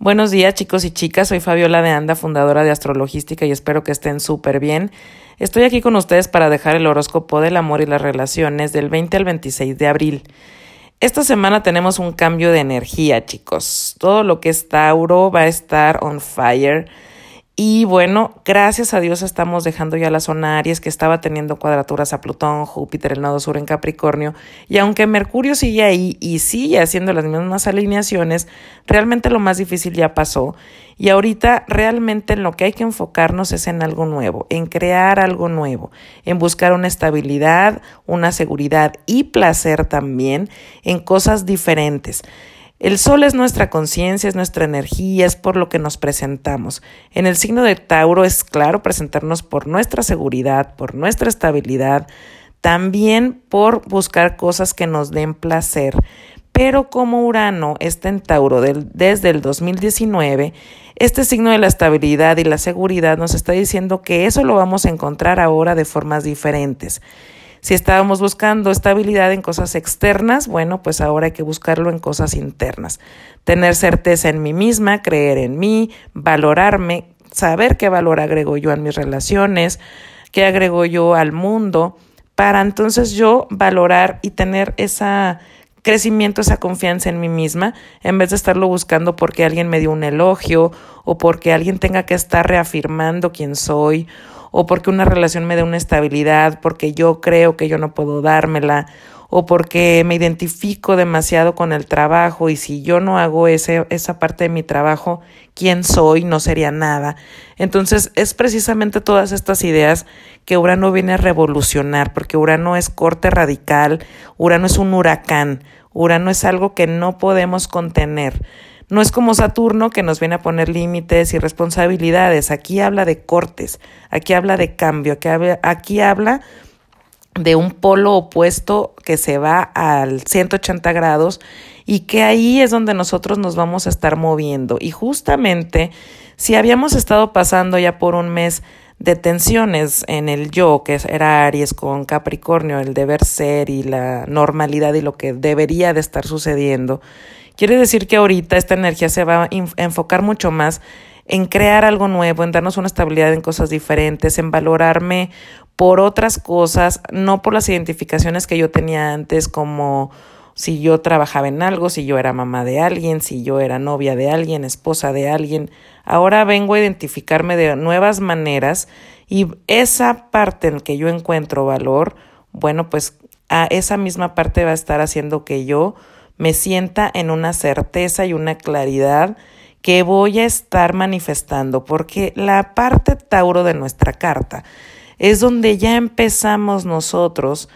Buenos días chicos y chicas, soy Fabiola de Anda, fundadora de Astrologística y espero que estén súper bien. Estoy aquí con ustedes para dejar el horóscopo del amor y las relaciones del 20 al 26 de abril. Esta semana tenemos un cambio de energía chicos. Todo lo que es Tauro va a estar on fire y bueno, gracias a Dios estamos dejando ya la zona Aries que estaba teniendo cuadraturas a Plutón, Júpiter, el nodo sur en Capricornio. Y aunque Mercurio sigue ahí y sigue haciendo las mismas alineaciones, realmente lo más difícil ya pasó. Y ahorita realmente en lo que hay que enfocarnos es en algo nuevo, en crear algo nuevo, en buscar una estabilidad, una seguridad y placer también en cosas diferentes. El sol es nuestra conciencia, es nuestra energía, es por lo que nos presentamos. En el signo de Tauro es claro presentarnos por nuestra seguridad, por nuestra estabilidad, también por buscar cosas que nos den placer. Pero como Urano está en Tauro desde el 2019, este signo de la estabilidad y la seguridad nos está diciendo que eso lo vamos a encontrar ahora de formas diferentes. Si estábamos buscando estabilidad en cosas externas, bueno, pues ahora hay que buscarlo en cosas internas. Tener certeza en mí misma, creer en mí, valorarme, saber qué valor agrego yo a mis relaciones, qué agrego yo al mundo, para entonces yo valorar y tener esa crecimiento, esa confianza en mí misma, en vez de estarlo buscando porque alguien me dio un elogio o porque alguien tenga que estar reafirmando quién soy o porque una relación me dé una estabilidad, porque yo creo que yo no puedo dármela, o porque me identifico demasiado con el trabajo y si yo no hago ese, esa parte de mi trabajo, ¿quién soy? No sería nada. Entonces es precisamente todas estas ideas que Urano viene a revolucionar, porque Urano es corte radical, Urano es un huracán, Urano es algo que no podemos contener. No es como Saturno que nos viene a poner límites y responsabilidades. Aquí habla de cortes, aquí habla de cambio, aquí habla, aquí habla de un polo opuesto que se va al 180 grados y que ahí es donde nosotros nos vamos a estar moviendo. Y justamente si habíamos estado pasando ya por un mes de tensiones en el yo, que era Aries con Capricornio, el deber ser y la normalidad y lo que debería de estar sucediendo, Quiere decir que ahorita esta energía se va a enfocar mucho más en crear algo nuevo, en darnos una estabilidad en cosas diferentes, en valorarme por otras cosas, no por las identificaciones que yo tenía antes como si yo trabajaba en algo, si yo era mamá de alguien, si yo era novia de alguien, esposa de alguien. Ahora vengo a identificarme de nuevas maneras y esa parte en que yo encuentro valor, bueno, pues a esa misma parte va a estar haciendo que yo me sienta en una certeza y una claridad que voy a estar manifestando, porque la parte Tauro de nuestra carta es donde ya empezamos nosotros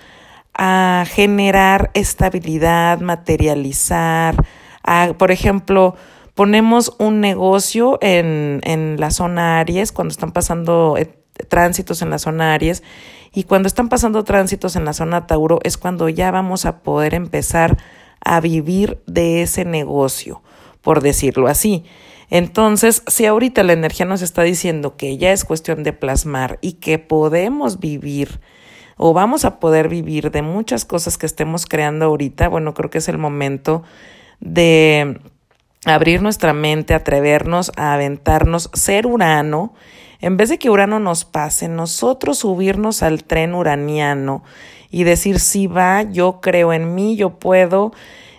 a generar estabilidad, materializar, por ejemplo, ponemos un negocio en, en la zona Aries cuando están pasando tránsitos en la zona Aries y cuando están pasando tránsitos en la zona Tauro es cuando ya vamos a poder empezar a vivir de ese negocio, por decirlo así. Entonces, si ahorita la energía nos está diciendo que ya es cuestión de plasmar y que podemos vivir o vamos a poder vivir de muchas cosas que estemos creando ahorita, bueno, creo que es el momento de abrir nuestra mente, atrevernos a aventarnos, ser Urano, en vez de que Urano nos pase, nosotros subirnos al tren uraniano y decir, si va, yo creo en mí, yo puedo.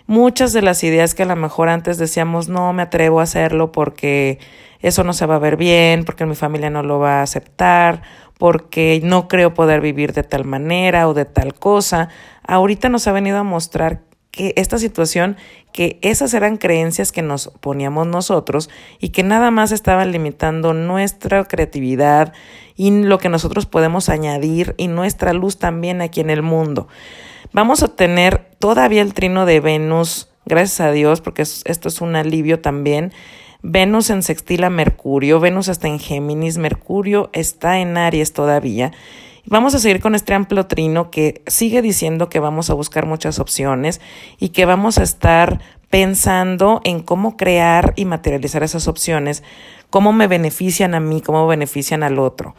Muchas de las ideas que a lo mejor antes decíamos, no me atrevo a hacerlo porque eso no se va a ver bien, porque mi familia no lo va a aceptar, porque no creo poder vivir de tal manera o de tal cosa, ahorita nos ha venido a mostrar que esta situación, que esas eran creencias que nos poníamos nosotros y que nada más estaban limitando nuestra creatividad y lo que nosotros podemos añadir y nuestra luz también aquí en el mundo. Vamos a tener todavía el trino de Venus, gracias a Dios, porque esto es un alivio también. Venus en sextil a Mercurio, Venus está en Géminis, Mercurio está en Aries todavía. Vamos a seguir con este amplio trino que sigue diciendo que vamos a buscar muchas opciones y que vamos a estar pensando en cómo crear y materializar esas opciones, cómo me benefician a mí, cómo benefician al otro.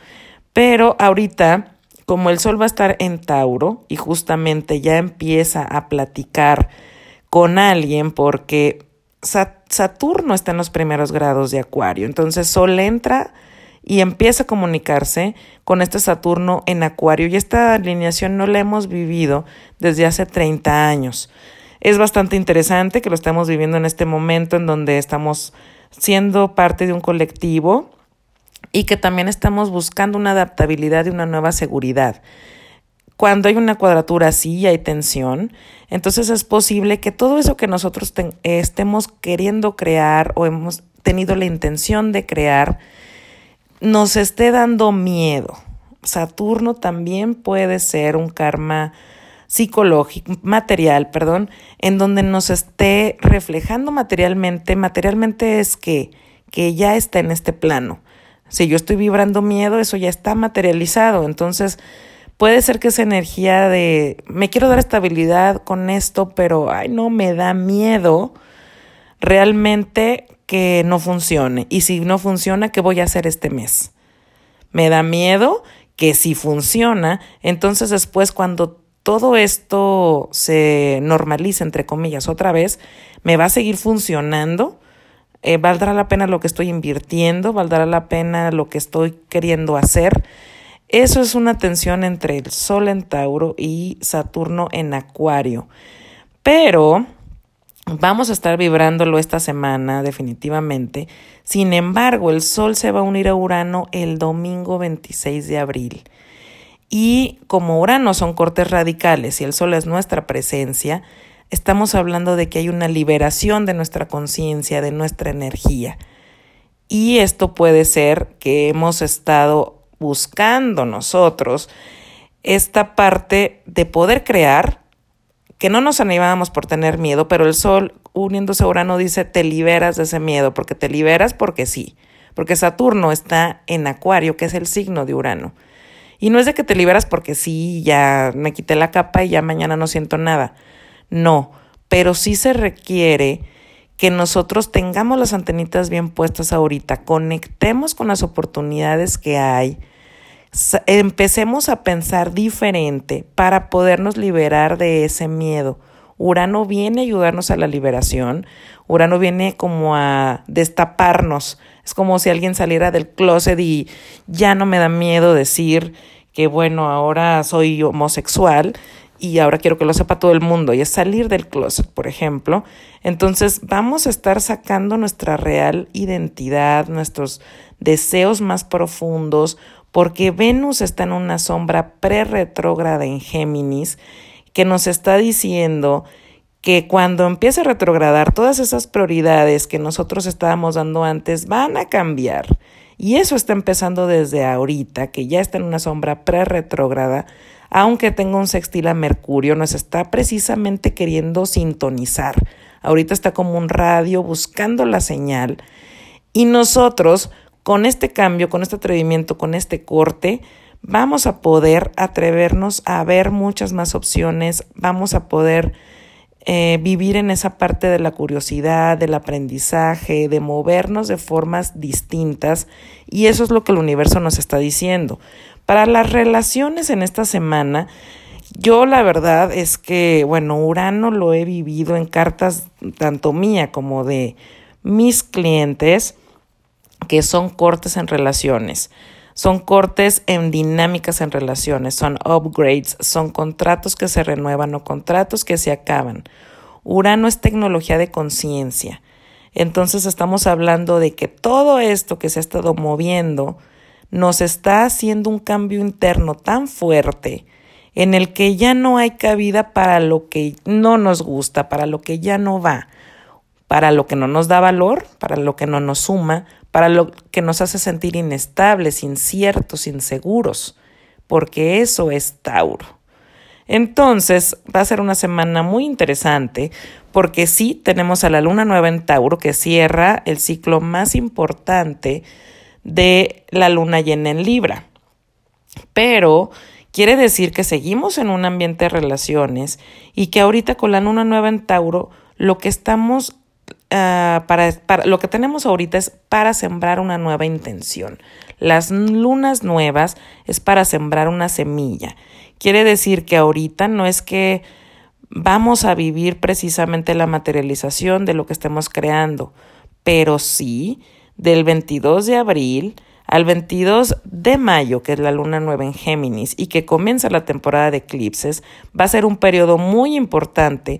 Pero ahorita, como el sol va a estar en Tauro y justamente ya empieza a platicar con alguien porque Saturno está en los primeros grados de Acuario. Entonces Sol entra y empieza a comunicarse con este Saturno en Acuario. Y esta alineación no la hemos vivido desde hace 30 años. Es bastante interesante que lo estemos viviendo en este momento en donde estamos siendo parte de un colectivo y que también estamos buscando una adaptabilidad y una nueva seguridad. Cuando hay una cuadratura así hay tensión, entonces es posible que todo eso que nosotros estemos queriendo crear o hemos tenido la intención de crear, nos esté dando miedo. Saturno también puede ser un karma psicológico, material, perdón, en donde nos esté reflejando materialmente. Materialmente es que, que ya está en este plano. Si yo estoy vibrando miedo, eso ya está materializado. Entonces, puede ser que esa energía de me quiero dar estabilidad con esto, pero ay, no, me da miedo realmente que no funcione. Y si no funciona, ¿qué voy a hacer este mes? Me da miedo que si funciona, entonces después cuando todo esto se normaliza, entre comillas, otra vez, me va a seguir funcionando. Eh, valdrá la pena lo que estoy invirtiendo, valdrá la pena lo que estoy queriendo hacer. Eso es una tensión entre el Sol en Tauro y Saturno en Acuario. Pero vamos a estar vibrándolo esta semana definitivamente. Sin embargo, el Sol se va a unir a Urano el domingo 26 de abril. Y como Urano son cortes radicales y el Sol es nuestra presencia, estamos hablando de que hay una liberación de nuestra conciencia, de nuestra energía. Y esto puede ser que hemos estado buscando nosotros esta parte de poder crear, que no nos animábamos por tener miedo, pero el Sol uniéndose a Urano dice, te liberas de ese miedo, porque te liberas porque sí, porque Saturno está en Acuario, que es el signo de Urano. Y no es de que te liberas porque sí, ya me quité la capa y ya mañana no siento nada. No, pero sí se requiere que nosotros tengamos las antenitas bien puestas ahorita, conectemos con las oportunidades que hay, empecemos a pensar diferente para podernos liberar de ese miedo. Urano viene a ayudarnos a la liberación, Urano viene como a destaparnos es como si alguien saliera del closet y ya no me da miedo decir que, bueno, ahora soy homosexual y ahora quiero que lo sepa todo el mundo y es salir del closet, por ejemplo. Entonces vamos a estar sacando nuestra real identidad, nuestros deseos más profundos, porque Venus está en una sombra pre-retrógrada en Géminis que nos está diciendo que cuando empiece a retrogradar todas esas prioridades que nosotros estábamos dando antes van a cambiar. Y eso está empezando desde ahorita, que ya está en una sombra pre-retrógrada, aunque tenga un sextil a Mercurio, nos está precisamente queriendo sintonizar. Ahorita está como un radio buscando la señal. Y nosotros, con este cambio, con este atrevimiento, con este corte, vamos a poder atrevernos a ver muchas más opciones, vamos a poder eh, vivir en esa parte de la curiosidad, del aprendizaje, de movernos de formas distintas y eso es lo que el universo nos está diciendo. Para las relaciones en esta semana, yo la verdad es que, bueno, Urano lo he vivido en cartas tanto mía como de mis clientes que son cortes en relaciones. Son cortes en dinámicas en relaciones, son upgrades, son contratos que se renuevan o contratos que se acaban. Urano es tecnología de conciencia. Entonces estamos hablando de que todo esto que se ha estado moviendo nos está haciendo un cambio interno tan fuerte en el que ya no hay cabida para lo que no nos gusta, para lo que ya no va, para lo que no nos da valor, para lo que no nos suma, para lo que nos hace sentir inestables, inciertos, inseguros, porque eso es Tauro. Entonces va a ser una semana muy interesante porque sí tenemos a la luna nueva en Tauro que cierra el ciclo más importante de la luna llena en Libra. Pero quiere decir que seguimos en un ambiente de relaciones y que ahorita con la luna nueva en Tauro lo que estamos Ah, para, para, lo que tenemos ahorita es para sembrar una nueva intención. Las lunas nuevas es para sembrar una semilla. Quiere decir que ahorita no es que vamos a vivir precisamente la materialización de lo que estemos creando, pero sí del 22 de abril al 22 de mayo, que es la luna nueva en Géminis y que comienza la temporada de eclipses, va a ser un periodo muy importante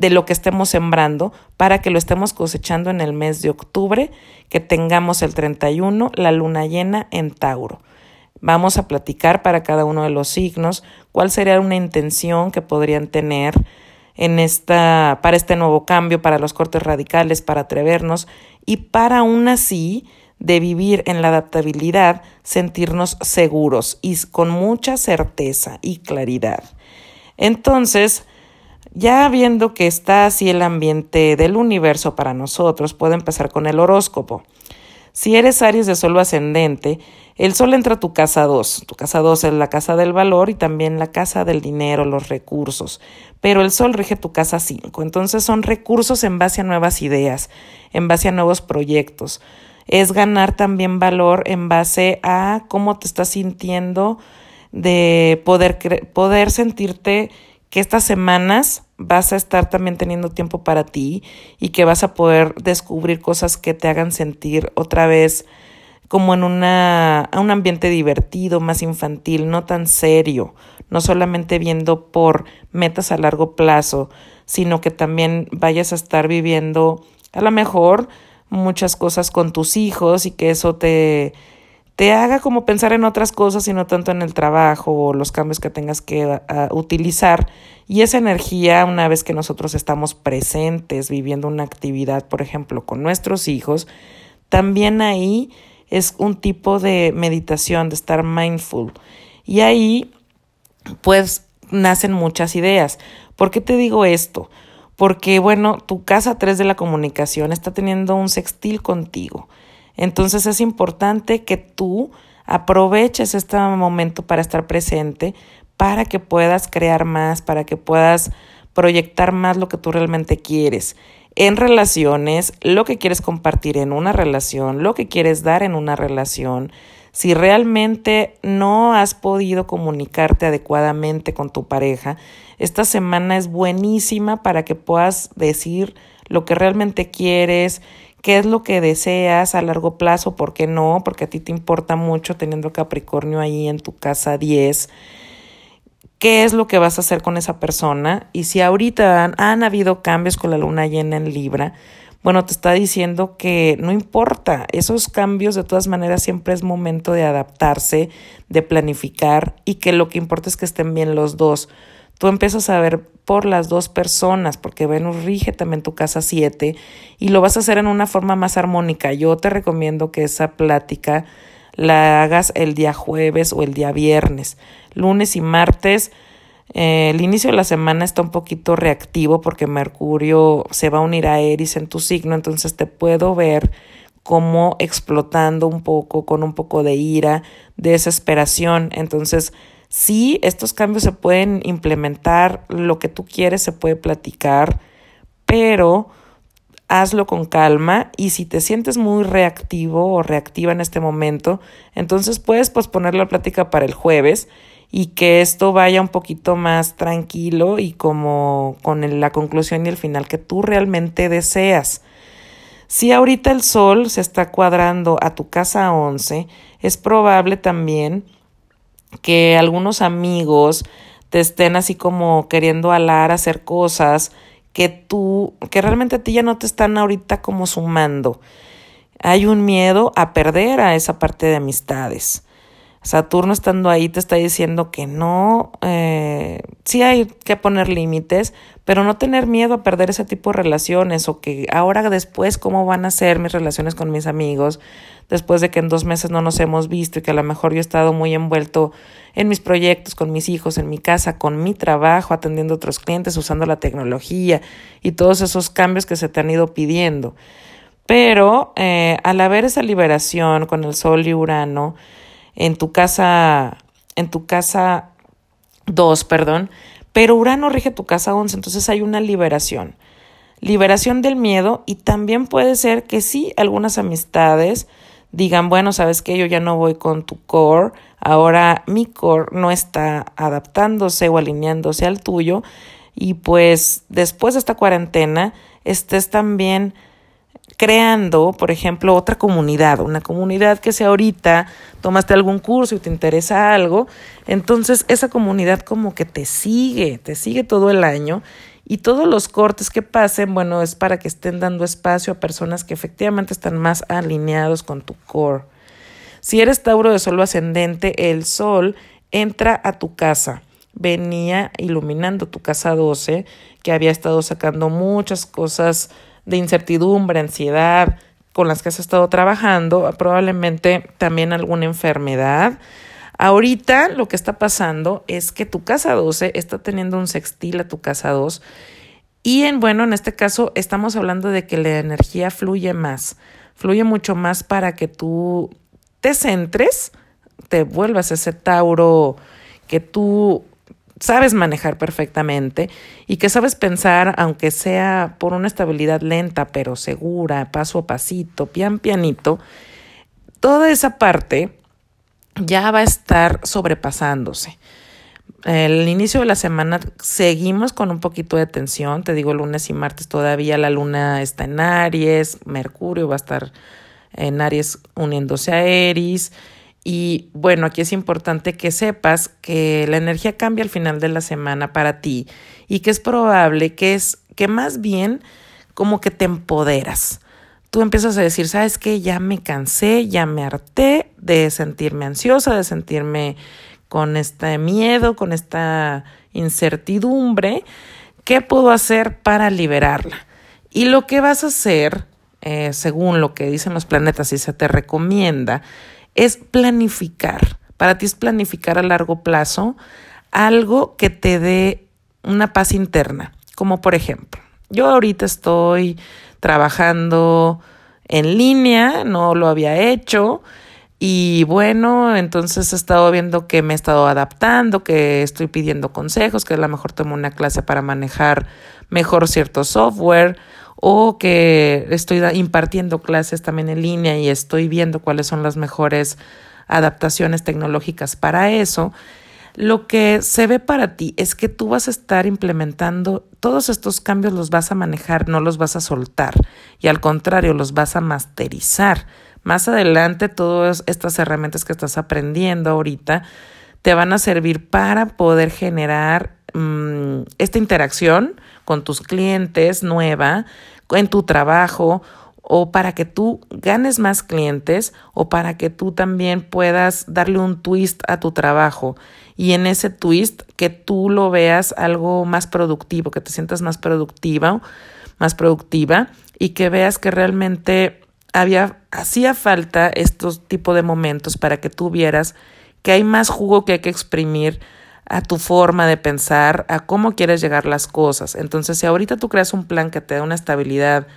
de lo que estemos sembrando para que lo estemos cosechando en el mes de octubre, que tengamos el 31, la luna llena en Tauro. Vamos a platicar para cada uno de los signos cuál sería una intención que podrían tener en esta, para este nuevo cambio, para los cortes radicales, para atrevernos y para aún así de vivir en la adaptabilidad, sentirnos seguros y con mucha certeza y claridad. Entonces, ya viendo que está así el ambiente del universo para nosotros, puedo empezar con el horóscopo. Si eres Aries de Sol ascendente, el Sol entra a tu casa 2. Tu casa 2 es la casa del valor y también la casa del dinero, los recursos. Pero el Sol rige tu casa 5. Entonces son recursos en base a nuevas ideas, en base a nuevos proyectos. Es ganar también valor en base a cómo te estás sintiendo, de poder, poder sentirte que estas semanas vas a estar también teniendo tiempo para ti y que vas a poder descubrir cosas que te hagan sentir otra vez como en una, un ambiente divertido, más infantil, no tan serio, no solamente viendo por metas a largo plazo, sino que también vayas a estar viviendo a lo mejor muchas cosas con tus hijos y que eso te, te haga como pensar en otras cosas y no tanto en el trabajo o los cambios que tengas que utilizar. Y esa energía, una vez que nosotros estamos presentes viviendo una actividad, por ejemplo, con nuestros hijos, también ahí es un tipo de meditación, de estar mindful. Y ahí, pues, nacen muchas ideas. ¿Por qué te digo esto? Porque, bueno, tu casa 3 de la comunicación está teniendo un sextil contigo. Entonces es importante que tú aproveches este momento para estar presente, para que puedas crear más, para que puedas proyectar más lo que tú realmente quieres en relaciones, lo que quieres compartir en una relación, lo que quieres dar en una relación. Si realmente no has podido comunicarte adecuadamente con tu pareja, esta semana es buenísima para que puedas decir lo que realmente quieres, qué es lo que deseas a largo plazo, por qué no, porque a ti te importa mucho teniendo Capricornio ahí en tu casa 10. ¿Qué es lo que vas a hacer con esa persona? Y si ahorita han, han habido cambios con la luna llena en Libra, bueno, te está diciendo que no importa, esos cambios de todas maneras siempre es momento de adaptarse, de planificar y que lo que importa es que estén bien los dos Tú empiezas a ver por las dos personas, porque Venus rige también tu casa 7 y lo vas a hacer en una forma más armónica. Yo te recomiendo que esa plática la hagas el día jueves o el día viernes. Lunes y martes, eh, el inicio de la semana está un poquito reactivo porque Mercurio se va a unir a Eris en tu signo, entonces te puedo ver como explotando un poco, con un poco de ira, desesperación. Entonces, Sí, estos cambios se pueden implementar, lo que tú quieres se puede platicar, pero hazlo con calma y si te sientes muy reactivo o reactiva en este momento, entonces puedes posponer la plática para el jueves y que esto vaya un poquito más tranquilo y como con la conclusión y el final que tú realmente deseas. Si ahorita el sol se está cuadrando a tu casa 11, es probable también que algunos amigos te estén así como queriendo alar hacer cosas que tú, que realmente a ti ya no te están ahorita como sumando. Hay un miedo a perder a esa parte de amistades. Saturno estando ahí te está diciendo que no, eh, sí hay que poner límites, pero no tener miedo a perder ese tipo de relaciones o que ahora después cómo van a ser mis relaciones con mis amigos después de que en dos meses no nos hemos visto y que a lo mejor yo he estado muy envuelto en mis proyectos, con mis hijos, en mi casa, con mi trabajo, atendiendo a otros clientes, usando la tecnología y todos esos cambios que se te han ido pidiendo. Pero eh, al haber esa liberación con el Sol y Urano, en tu casa, en tu casa 2, perdón, pero Urano rige tu casa 11, entonces hay una liberación. Liberación del miedo y también puede ser que sí, algunas amistades digan, bueno, sabes que yo ya no voy con tu core, ahora mi core no está adaptándose o alineándose al tuyo, y pues después de esta cuarentena estés también creando, por ejemplo, otra comunidad, una comunidad que si ahorita tomaste algún curso y te interesa algo, entonces esa comunidad como que te sigue, te sigue todo el año y todos los cortes que pasen, bueno, es para que estén dando espacio a personas que efectivamente están más alineados con tu core. Si eres Tauro de Sol ascendente, el Sol entra a tu casa venía iluminando tu casa 12, que había estado sacando muchas cosas de incertidumbre, ansiedad, con las que has estado trabajando, probablemente también alguna enfermedad. Ahorita lo que está pasando es que tu casa 12 está teniendo un sextil a tu casa 2 y en bueno, en este caso estamos hablando de que la energía fluye más, fluye mucho más para que tú te centres, te vuelvas ese Tauro que tú sabes manejar perfectamente y que sabes pensar, aunque sea por una estabilidad lenta, pero segura, paso a pasito, pian pianito, toda esa parte ya va a estar sobrepasándose. El inicio de la semana seguimos con un poquito de tensión, te digo lunes y martes todavía la luna está en Aries, Mercurio va a estar en Aries uniéndose a Eris, y bueno, aquí es importante que sepas que la energía cambia al final de la semana para ti y que es probable que es que más bien como que te empoderas. Tú empiezas a decir, ¿sabes qué? Ya me cansé, ya me harté de sentirme ansiosa, de sentirme con este miedo, con esta incertidumbre. ¿Qué puedo hacer para liberarla? Y lo que vas a hacer, eh, según lo que dicen los planetas y se te recomienda, es planificar. Para ti es planificar a largo plazo algo que te dé una paz interna. Como por ejemplo, yo ahorita estoy trabajando en línea, no lo había hecho. Y bueno, entonces he estado viendo que me he estado adaptando, que estoy pidiendo consejos, que a lo mejor tomo una clase para manejar mejor cierto software o que estoy impartiendo clases también en línea y estoy viendo cuáles son las mejores adaptaciones tecnológicas para eso, lo que se ve para ti es que tú vas a estar implementando todos estos cambios, los vas a manejar, no los vas a soltar y al contrario, los vas a masterizar. Más adelante, todas estas herramientas que estás aprendiendo ahorita te van a servir para poder generar mm, esta interacción con tus clientes nueva, en tu trabajo o para que tú ganes más clientes o para que tú también puedas darle un twist a tu trabajo. Y en ese twist que tú lo veas algo más productivo, que te sientas más productiva, más productiva y que veas que realmente había hacía falta estos tipos de momentos para que tú vieras que hay más jugo que hay que exprimir a tu forma de pensar, a cómo quieres llegar las cosas. Entonces, si ahorita tú creas un plan que te da una estabilidad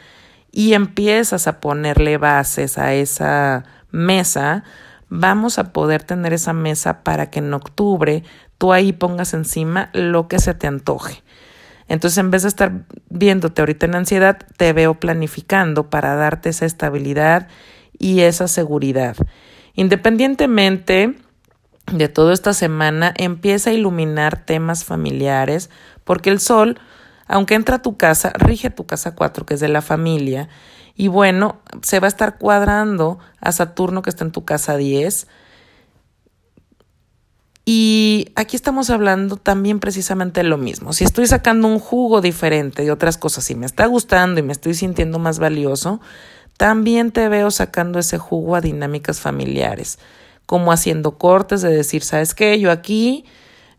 y empiezas a ponerle bases a esa mesa, vamos a poder tener esa mesa para que en octubre tú ahí pongas encima lo que se te antoje. Entonces, en vez de estar viéndote ahorita en ansiedad, te veo planificando para darte esa estabilidad y esa seguridad. Independientemente de toda esta semana empieza a iluminar temas familiares, porque el sol, aunque entra a tu casa, rige tu casa 4, que es de la familia, y bueno, se va a estar cuadrando a Saturno, que está en tu casa 10. Y aquí estamos hablando también precisamente lo mismo. Si estoy sacando un jugo diferente de otras cosas, si me está gustando y me estoy sintiendo más valioso, también te veo sacando ese jugo a dinámicas familiares como haciendo cortes de decir, ¿sabes qué? Yo aquí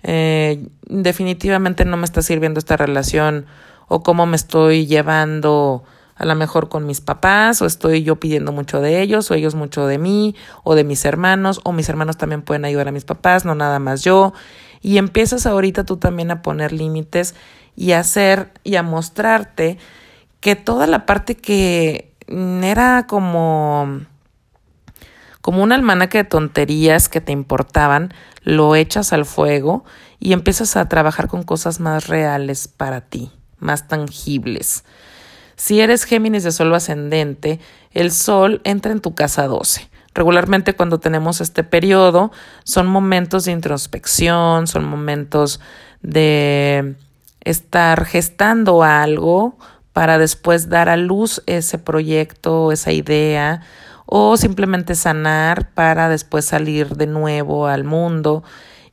eh, definitivamente no me está sirviendo esta relación o cómo me estoy llevando a lo mejor con mis papás o estoy yo pidiendo mucho de ellos o ellos mucho de mí o de mis hermanos o mis hermanos también pueden ayudar a mis papás, no nada más yo. Y empiezas ahorita tú también a poner límites y a hacer y a mostrarte que toda la parte que era como como un almanaque de tonterías que te importaban, lo echas al fuego y empiezas a trabajar con cosas más reales para ti, más tangibles. Si eres Géminis de Sol ascendente, el Sol entra en tu casa 12. Regularmente cuando tenemos este periodo son momentos de introspección, son momentos de estar gestando algo para después dar a luz ese proyecto, esa idea, o simplemente sanar para después salir de nuevo al mundo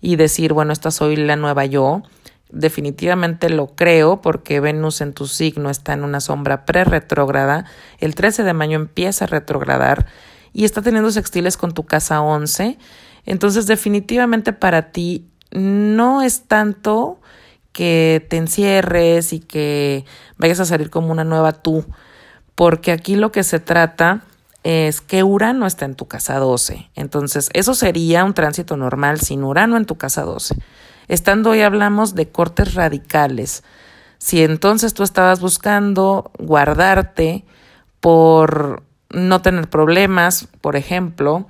y decir, bueno, esta soy la nueva yo. Definitivamente lo creo porque Venus en tu signo está en una sombra pre-retrógrada. El 13 de mayo empieza a retrogradar y está teniendo sextiles con tu casa 11. Entonces, definitivamente para ti no es tanto que te encierres y que vayas a salir como una nueva tú, porque aquí lo que se trata es que Urano está en tu casa 12. Entonces, eso sería un tránsito normal sin Urano en tu casa 12. Estando hoy hablamos de cortes radicales. Si entonces tú estabas buscando guardarte por no tener problemas, por ejemplo,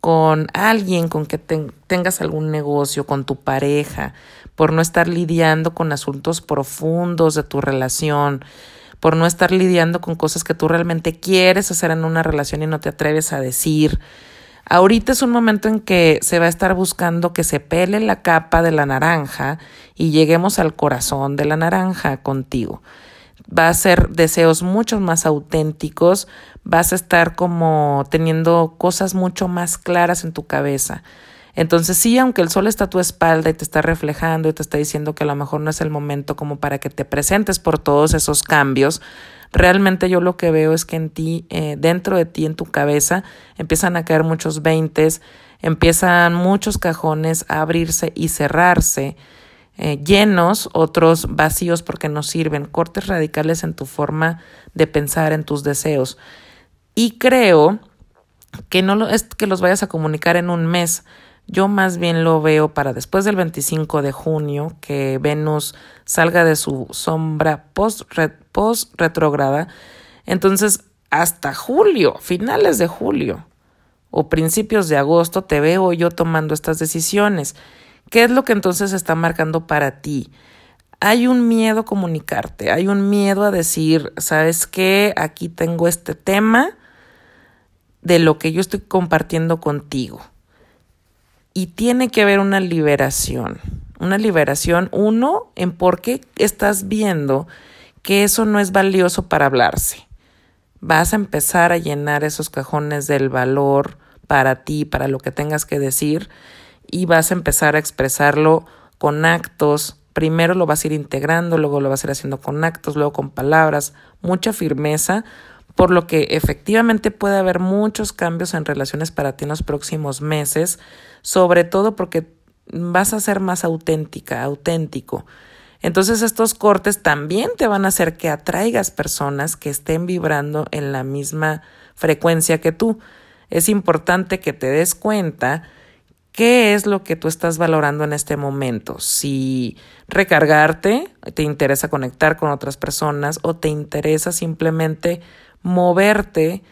con alguien con que tengas algún negocio, con tu pareja, por no estar lidiando con asuntos profundos de tu relación, por no estar lidiando con cosas que tú realmente quieres hacer en una relación y no te atreves a decir. Ahorita es un momento en que se va a estar buscando que se pele la capa de la naranja y lleguemos al corazón de la naranja contigo. Va a ser deseos mucho más auténticos, vas a estar como teniendo cosas mucho más claras en tu cabeza. Entonces sí, aunque el sol está a tu espalda y te está reflejando y te está diciendo que a lo mejor no es el momento como para que te presentes por todos esos cambios, realmente yo lo que veo es que en ti, eh, dentro de ti, en tu cabeza, empiezan a caer muchos veintes, empiezan muchos cajones a abrirse y cerrarse, eh, llenos, otros vacíos porque no sirven, cortes radicales en tu forma de pensar, en tus deseos. Y creo que no es que los vayas a comunicar en un mes, yo más bien lo veo para después del 25 de junio, que Venus salga de su sombra post-retrograda. Entonces, hasta julio, finales de julio o principios de agosto, te veo yo tomando estas decisiones. ¿Qué es lo que entonces está marcando para ti? Hay un miedo a comunicarte, hay un miedo a decir, ¿sabes qué? Aquí tengo este tema de lo que yo estoy compartiendo contigo y tiene que haber una liberación. Una liberación, uno, en por qué estás viendo que eso no es valioso para hablarse. Vas a empezar a llenar esos cajones del valor para ti, para lo que tengas que decir, y vas a empezar a expresarlo con actos. Primero lo vas a ir integrando, luego lo vas a ir haciendo con actos, luego con palabras, mucha firmeza, por lo que efectivamente puede haber muchos cambios en relaciones para ti en los próximos meses, sobre todo porque vas a ser más auténtica, auténtico. Entonces estos cortes también te van a hacer que atraigas personas que estén vibrando en la misma frecuencia que tú. Es importante que te des cuenta qué es lo que tú estás valorando en este momento. Si recargarte, te interesa conectar con otras personas o te interesa simplemente moverte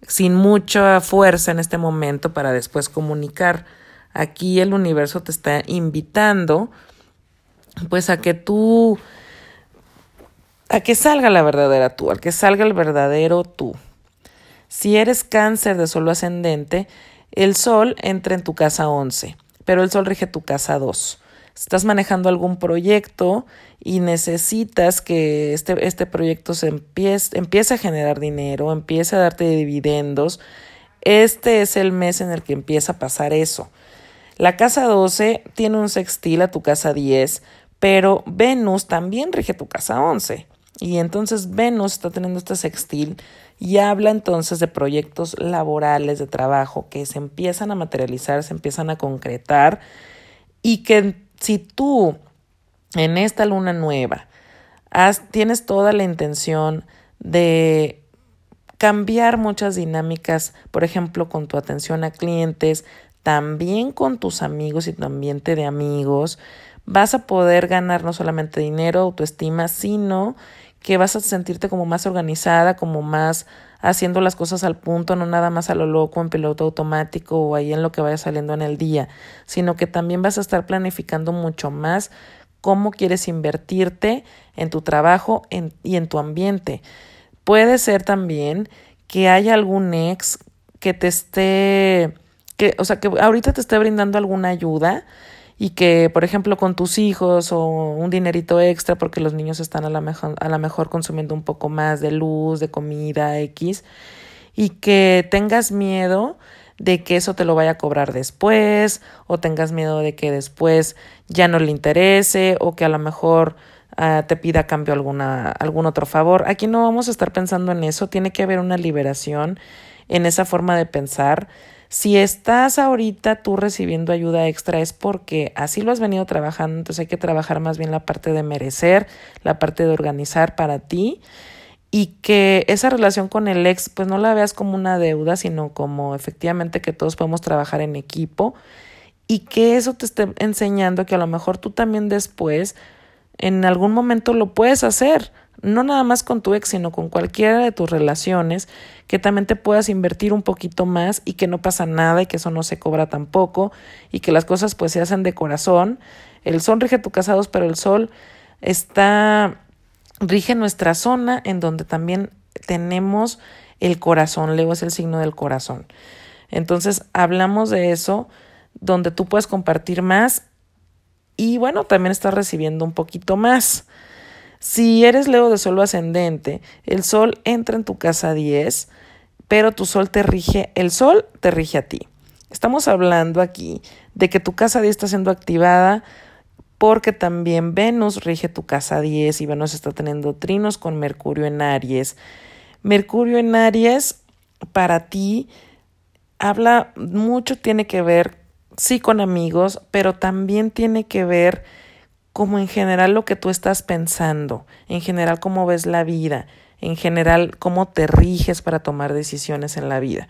sin mucha fuerza en este momento para después comunicar. Aquí el universo te está invitando pues a que tú a que salga la verdadera tú, a que salga el verdadero tú. Si eres cáncer de solo ascendente, el sol entra en tu casa 11, pero el sol rige tu casa 2 estás manejando algún proyecto y necesitas que este, este proyecto se empiece a generar dinero, empiece a darte dividendos, este es el mes en el que empieza a pasar eso. La casa 12 tiene un sextil a tu casa 10, pero Venus también rige tu casa 11. Y entonces Venus está teniendo este sextil y habla entonces de proyectos laborales, de trabajo, que se empiezan a materializar, se empiezan a concretar y que si tú en esta luna nueva tienes toda la intención de cambiar muchas dinámicas, por ejemplo, con tu atención a clientes, también con tus amigos y tu ambiente de amigos, vas a poder ganar no solamente dinero, autoestima, sino que vas a sentirte como más organizada, como más haciendo las cosas al punto, no nada más a lo loco en piloto automático o ahí en lo que vaya saliendo en el día, sino que también vas a estar planificando mucho más cómo quieres invertirte en tu trabajo y en tu ambiente. Puede ser también que haya algún ex que te esté, que, o sea, que ahorita te esté brindando alguna ayuda y que, por ejemplo, con tus hijos o un dinerito extra porque los niños están a lo mejor, a la mejor consumiendo un poco más de luz, de comida X, y que tengas miedo de que eso te lo vaya a cobrar después o tengas miedo de que después ya no le interese o que a lo mejor uh, te pida cambio alguna, algún otro favor. Aquí no vamos a estar pensando en eso, tiene que haber una liberación en esa forma de pensar si estás ahorita tú recibiendo ayuda extra es porque así lo has venido trabajando, entonces hay que trabajar más bien la parte de merecer, la parte de organizar para ti y que esa relación con el ex pues no la veas como una deuda, sino como efectivamente que todos podemos trabajar en equipo y que eso te esté enseñando que a lo mejor tú también después en algún momento lo puedes hacer no nada más con tu ex, sino con cualquiera de tus relaciones, que también te puedas invertir un poquito más y que no pasa nada y que eso no se cobra tampoco y que las cosas pues se hacen de corazón. El sol rige tu casados, pero el sol está, rige nuestra zona en donde también tenemos el corazón. Leo es el signo del corazón. Entonces hablamos de eso, donde tú puedes compartir más y bueno, también estás recibiendo un poquito más. Si eres Leo de solo ascendente, el Sol entra en tu casa 10, pero tu Sol te rige, el Sol te rige a ti. Estamos hablando aquí de que tu casa 10 está siendo activada porque también Venus rige tu casa 10 y Venus está teniendo trinos con Mercurio en Aries. Mercurio en Aries para ti habla mucho, tiene que ver, sí, con amigos, pero también tiene que ver como en general lo que tú estás pensando, en general cómo ves la vida, en general cómo te riges para tomar decisiones en la vida.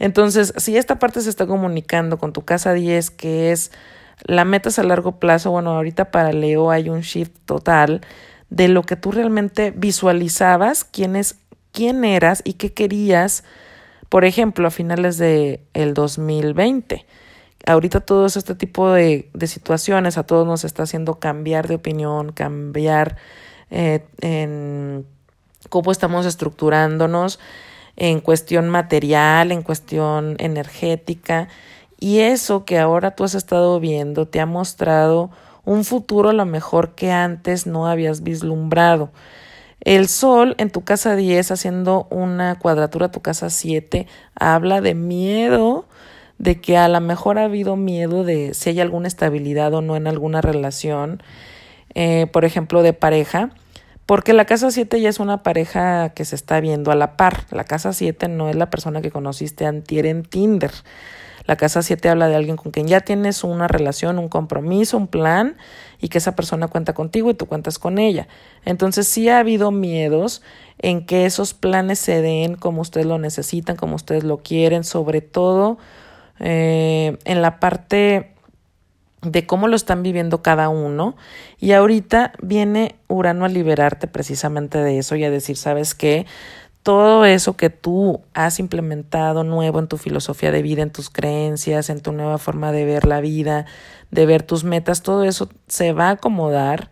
Entonces, si esta parte se está comunicando con tu casa 10, que es la metas a largo plazo, bueno, ahorita para Leo hay un shift total de lo que tú realmente visualizabas, quién, es, quién eras y qué querías, por ejemplo, a finales del el 2020 ahorita todo este tipo de, de, situaciones a todos nos está haciendo cambiar de opinión, cambiar eh, en cómo estamos estructurándonos en cuestión material, en cuestión energética. Y eso que ahora tú has estado viendo te ha mostrado un futuro a lo mejor que antes no habías vislumbrado. El sol en tu casa 10 haciendo una cuadratura a tu casa 7 habla de miedo de que a lo mejor ha habido miedo de si hay alguna estabilidad o no en alguna relación, eh, por ejemplo, de pareja, porque la casa 7 ya es una pareja que se está viendo a la par. La casa 7 no es la persona que conociste antier en Tinder. La casa 7 habla de alguien con quien ya tienes una relación, un compromiso, un plan y que esa persona cuenta contigo y tú cuentas con ella. Entonces sí ha habido miedos en que esos planes se den como ustedes lo necesitan, como ustedes lo quieren, sobre todo eh, en la parte de cómo lo están viviendo cada uno. Y ahorita viene Urano a liberarte precisamente de eso y a decir, ¿sabes qué? Todo eso que tú has implementado nuevo en tu filosofía de vida, en tus creencias, en tu nueva forma de ver la vida, de ver tus metas, todo eso se va a acomodar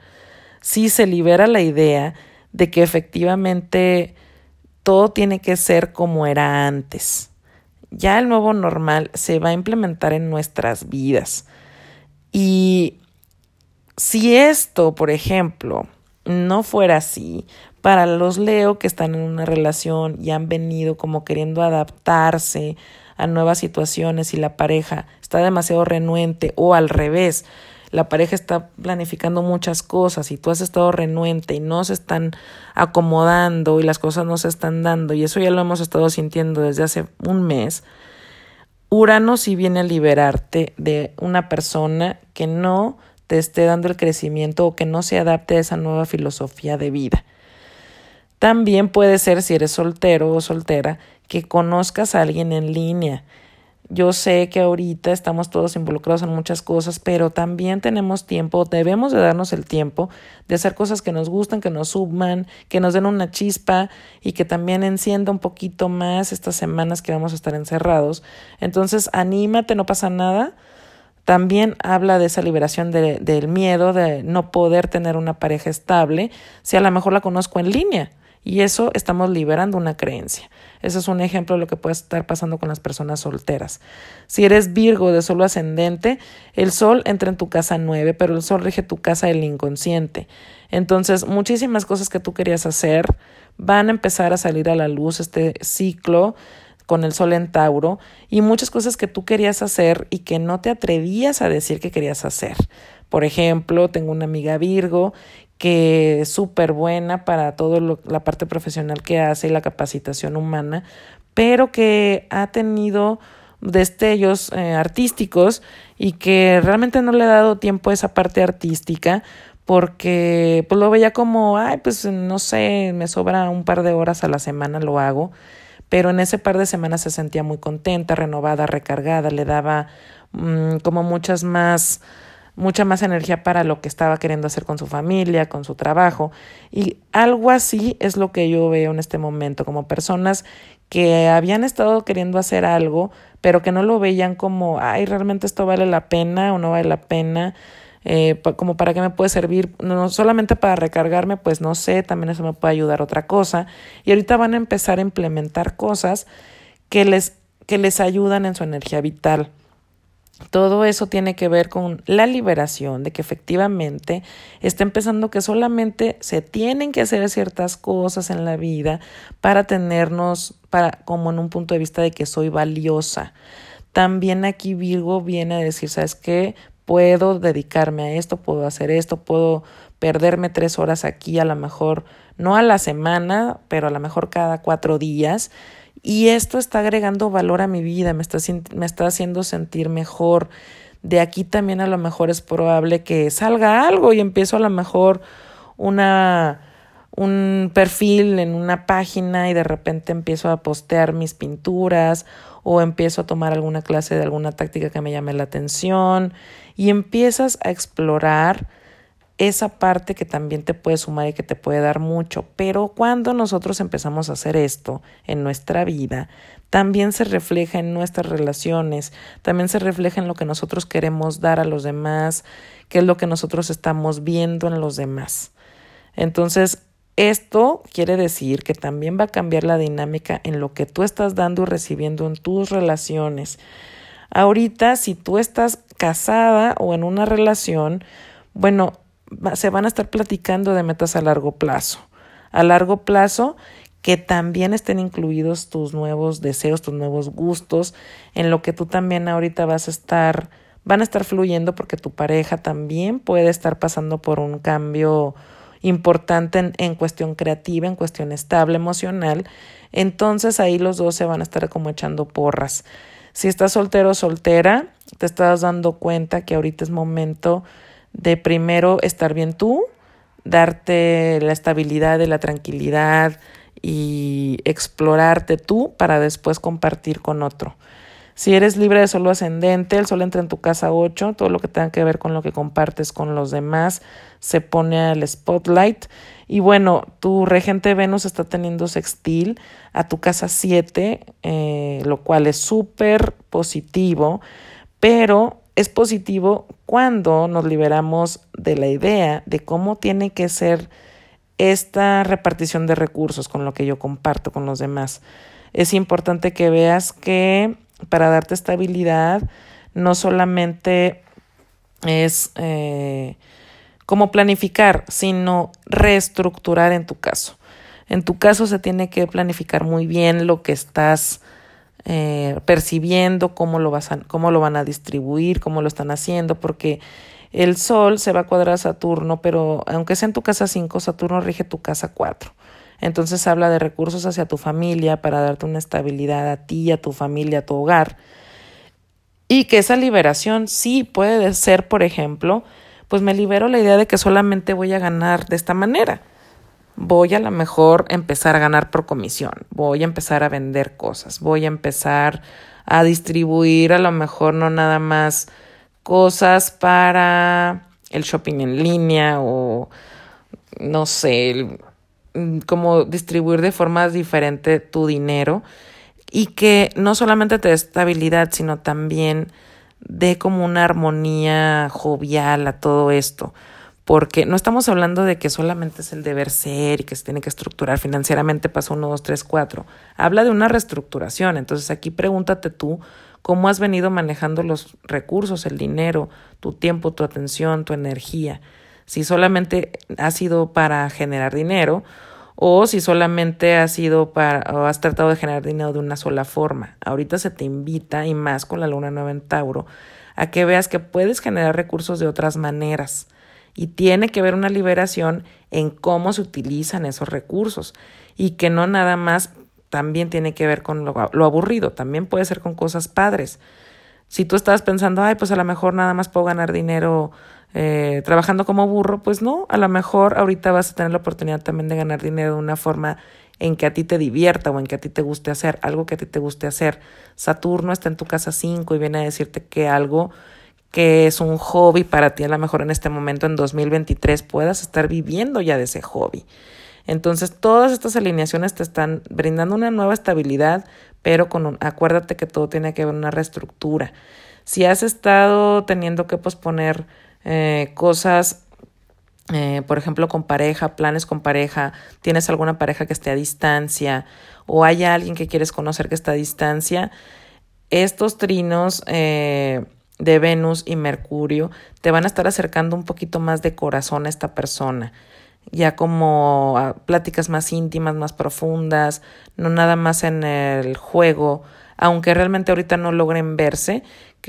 si se libera la idea de que efectivamente todo tiene que ser como era antes ya el nuevo normal se va a implementar en nuestras vidas. Y si esto, por ejemplo, no fuera así, para los Leo que están en una relación y han venido como queriendo adaptarse a nuevas situaciones y la pareja está demasiado renuente o al revés, la pareja está planificando muchas cosas y tú has estado renuente y no se están acomodando y las cosas no se están dando y eso ya lo hemos estado sintiendo desde hace un mes, Urano sí viene a liberarte de una persona que no te esté dando el crecimiento o que no se adapte a esa nueva filosofía de vida. También puede ser, si eres soltero o soltera, que conozcas a alguien en línea yo sé que ahorita estamos todos involucrados en muchas cosas, pero también tenemos tiempo, debemos de darnos el tiempo de hacer cosas que nos gustan, que nos suman, que nos den una chispa y que también encienda un poquito más estas semanas que vamos a estar encerrados. Entonces, anímate, no pasa nada. También habla de esa liberación de, del miedo de no poder tener una pareja estable, si a lo mejor la conozco en línea Y eso estamos liberando una creencia. Ese es un ejemplo de lo que puede estar pasando con las personas solteras. Si eres Virgo de solo ascendente, el sol entra en tu casa 9, pero el sol rige tu casa del inconsciente. Entonces, muchísimas cosas que tú querías hacer van a empezar a salir a la luz este ciclo con el sol en Tauro y muchas cosas que tú querías hacer y que no te atrevías a decir que querías hacer. Por ejemplo, tengo una amiga Virgo que es súper buena para toda la parte profesional que hace y la capacitación humana, pero que ha tenido destellos eh, artísticos y que realmente no le ha dado tiempo a esa parte artística porque pues lo veía como, ay, pues no sé, me sobra un par de horas a la semana, lo hago, pero en ese par de semanas se sentía muy contenta, renovada, recargada, le daba mm, como muchas más mucha más energía para lo que estaba queriendo hacer con su familia, con su trabajo. Y algo así es lo que yo veo en este momento, como personas que habían estado queriendo hacer algo, pero que no lo veían como, ay, realmente esto vale la pena o no vale la pena. Eh, como para qué me puede servir, no solamente para recargarme, pues no sé, también eso me puede ayudar otra cosa. Y ahorita van a empezar a implementar cosas que les, que les ayudan en su energía vital. Todo eso tiene que ver con la liberación de que efectivamente está empezando que solamente se tienen que hacer ciertas cosas en la vida para tenernos para como en un punto de vista de que soy valiosa. También aquí Virgo viene a decir, ¿sabes qué? Puedo dedicarme a esto, puedo hacer esto, puedo perderme tres horas aquí, a lo mejor no a la semana, pero a lo mejor cada cuatro días y esto está agregando valor a mi vida, me está, me está haciendo sentir mejor. De aquí también a lo mejor es probable que salga algo y empiezo a lo mejor una un perfil en una página y de repente empiezo a postear mis pinturas o empiezo a tomar alguna clase de alguna táctica que me llame la atención y empiezas a explorar esa parte que también te puede sumar y que te puede dar mucho. Pero cuando nosotros empezamos a hacer esto en nuestra vida, también se refleja en nuestras relaciones, también se refleja en lo que nosotros queremos dar a los demás, qué es lo que nosotros estamos viendo en los demás. Entonces, esto quiere decir que también va a cambiar la dinámica en lo que tú estás dando y recibiendo en tus relaciones. Ahorita, si tú estás casada o en una relación, bueno, se van a estar platicando de metas a largo plazo. A largo plazo que también estén incluidos tus nuevos deseos, tus nuevos gustos, en lo que tú también ahorita vas a estar, van a estar fluyendo porque tu pareja también puede estar pasando por un cambio importante en, en cuestión creativa, en cuestión estable, emocional. Entonces ahí los dos se van a estar como echando porras. Si estás soltero o soltera, te estás dando cuenta que ahorita es momento de primero estar bien tú, darte la estabilidad y la tranquilidad y explorarte tú para después compartir con otro. Si eres libre de solo ascendente, el sol entra en tu casa 8, todo lo que tenga que ver con lo que compartes con los demás se pone al spotlight. Y bueno, tu regente Venus está teniendo sextil a tu casa 7, eh, lo cual es súper positivo, pero es positivo cuando nos liberamos de la idea de cómo tiene que ser esta repartición de recursos con lo que yo comparto con los demás. Es importante que veas que para darte estabilidad no solamente es eh, como planificar, sino reestructurar en tu caso. En tu caso se tiene que planificar muy bien lo que estás eh, percibiendo cómo lo, vas a, cómo lo van a distribuir, cómo lo están haciendo, porque el Sol se va a cuadrar a Saturno, pero aunque sea en tu casa 5, Saturno rige tu casa 4. Entonces habla de recursos hacia tu familia para darte una estabilidad a ti, a tu familia, a tu hogar. Y que esa liberación sí puede ser, por ejemplo, pues me libero la idea de que solamente voy a ganar de esta manera voy a lo mejor empezar a ganar por comisión, voy a empezar a vender cosas, voy a empezar a distribuir a lo mejor no nada más cosas para el shopping en línea o no sé, como distribuir de forma diferente tu dinero y que no solamente te dé estabilidad, sino también dé como una armonía jovial a todo esto porque no estamos hablando de que solamente es el deber ser y que se tiene que estructurar financieramente, paso 1, 2, 3, 4. Habla de una reestructuración. Entonces aquí pregúntate tú cómo has venido manejando los recursos, el dinero, tu tiempo, tu atención, tu energía. Si solamente ha sido para generar dinero o si solamente ha sido para o has tratado de generar dinero de una sola forma. Ahorita se te invita y más con la luna nueva en Tauro a que veas que puedes generar recursos de otras maneras y tiene que haber una liberación en cómo se utilizan esos recursos y que no nada más también tiene que ver con lo, aburrido, también puede ser con cosas padres. Si tú estás pensando, ay, pues a lo mejor nada más puedo ganar dinero eh, trabajando como burro, pues no, a lo mejor ahorita vas a tener la oportunidad también de ganar dinero de una forma en que a ti te divierta o en que a ti te guste hacer, algo que a ti te guste hacer. Saturno está en tu casa 5 y viene a decirte que algo que es un hobby para ti, a lo mejor en este momento, en 2023, puedas estar viviendo ya de ese hobby. Entonces, todas estas alineaciones te están brindando una nueva estabilidad, pero con un, acuérdate que todo tiene que ver una reestructura. Si has estado teniendo que posponer eh, cosas, eh, por ejemplo, con pareja, planes con pareja, tienes alguna pareja que esté a distancia o hay alguien que quieres conocer que está a distancia, estos trinos eh, de Venus y Mercurio te van a estar acercando un poquito más de corazón a esta persona, ya como pláticas más íntimas, más profundas, no nada más en el juego, aunque realmente ahorita no logren verse,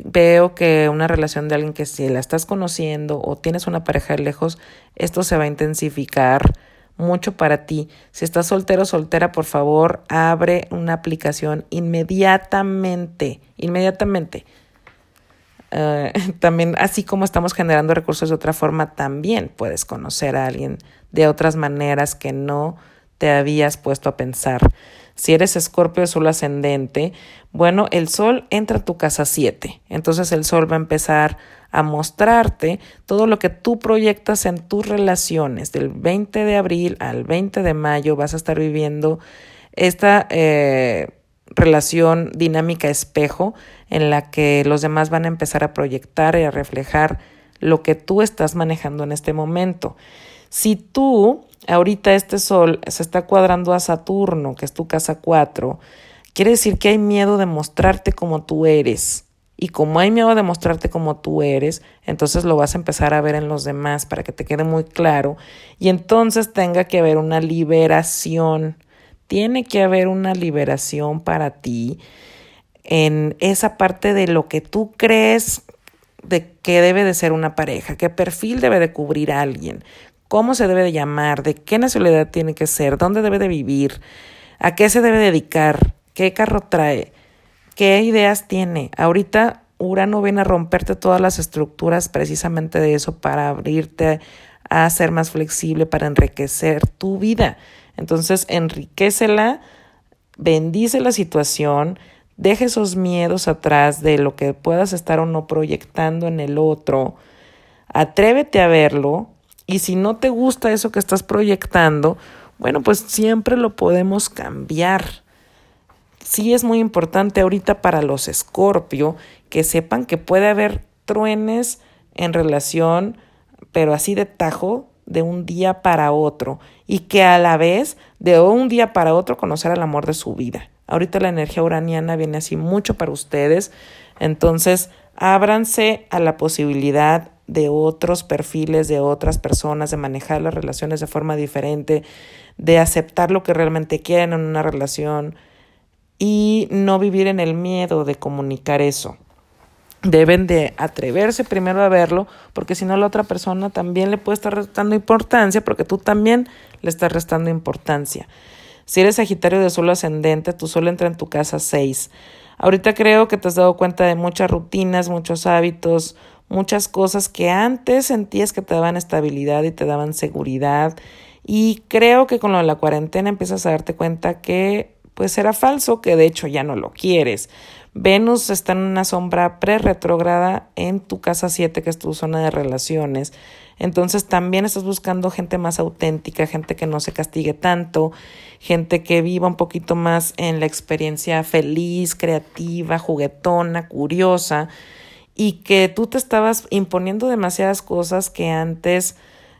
veo que una relación de alguien que si la estás conociendo o tienes una pareja de lejos, esto se va a intensificar mucho para ti. Si estás soltero o soltera, por favor, abre una aplicación inmediatamente, inmediatamente. Eh, también, así como estamos generando recursos de otra forma, también puedes conocer a alguien de otras maneras que no te habías puesto a pensar. Si eres escorpio sol ascendente, bueno, el sol entra a tu casa 7. Entonces el sol va a empezar a mostrarte todo lo que tú proyectas en tus relaciones. Del 20 de abril al 20 de mayo vas a estar viviendo esta eh, relación dinámica espejo en la que los demás van a empezar a proyectar y a reflejar lo que tú estás manejando en este momento. Si tú, ahorita este sol se está cuadrando a Saturno, que es tu casa 4, quiere decir que hay miedo de mostrarte como tú eres. Y como hay miedo de mostrarte como tú eres, entonces lo vas a empezar a ver en los demás para que te quede muy claro. Y entonces tenga que haber una liberación tiene que haber una liberación para ti en esa parte de lo que tú crees de que debe de ser una pareja, qué perfil debe de cubrir alguien, cómo se debe de llamar, de qué nacionalidad tiene que ser, dónde debe de vivir, a qué se debe dedicar, qué carro trae, qué ideas tiene. Ahorita Urano viene a romperte todas las estructuras precisamente de eso para abrirte a ser más flexible, para enriquecer tu vida. Entonces, enriquecela, bendice la situación, deja esos miedos atrás de lo que puedas estar o no proyectando en el otro, atrévete a verlo y si no te gusta eso que estás proyectando, bueno, pues siempre lo podemos cambiar. Sí es muy importante ahorita para los escorpio que sepan que puede haber truenes en relación, pero así de tajo, de un día para otro y que a la vez de un día para otro conocer el amor de su vida. Ahorita la energía uraniana viene así mucho para ustedes, entonces ábranse a la posibilidad de otros perfiles, de otras personas, de manejar las relaciones de forma diferente, de aceptar lo que realmente quieren en una relación y no vivir en el miedo de comunicar eso deben de atreverse primero a verlo, porque si no la otra persona también le puede estar restando importancia, porque tú también le estás restando importancia. Si eres Sagitario de Sol ascendente, tu Sol entra en tu casa 6. Ahorita creo que te has dado cuenta de muchas rutinas, muchos hábitos, muchas cosas que antes sentías que te daban estabilidad y te daban seguridad. Y creo que con lo de la cuarentena empiezas a darte cuenta que pues era falso, que de hecho ya no lo quieres. Venus está en una sombra pre-retrógrada en tu casa 7, que es tu zona de relaciones. Entonces también estás buscando gente más auténtica, gente que no se castigue tanto, gente que viva un poquito más en la experiencia feliz, creativa, juguetona, curiosa, y que tú te estabas imponiendo demasiadas cosas que antes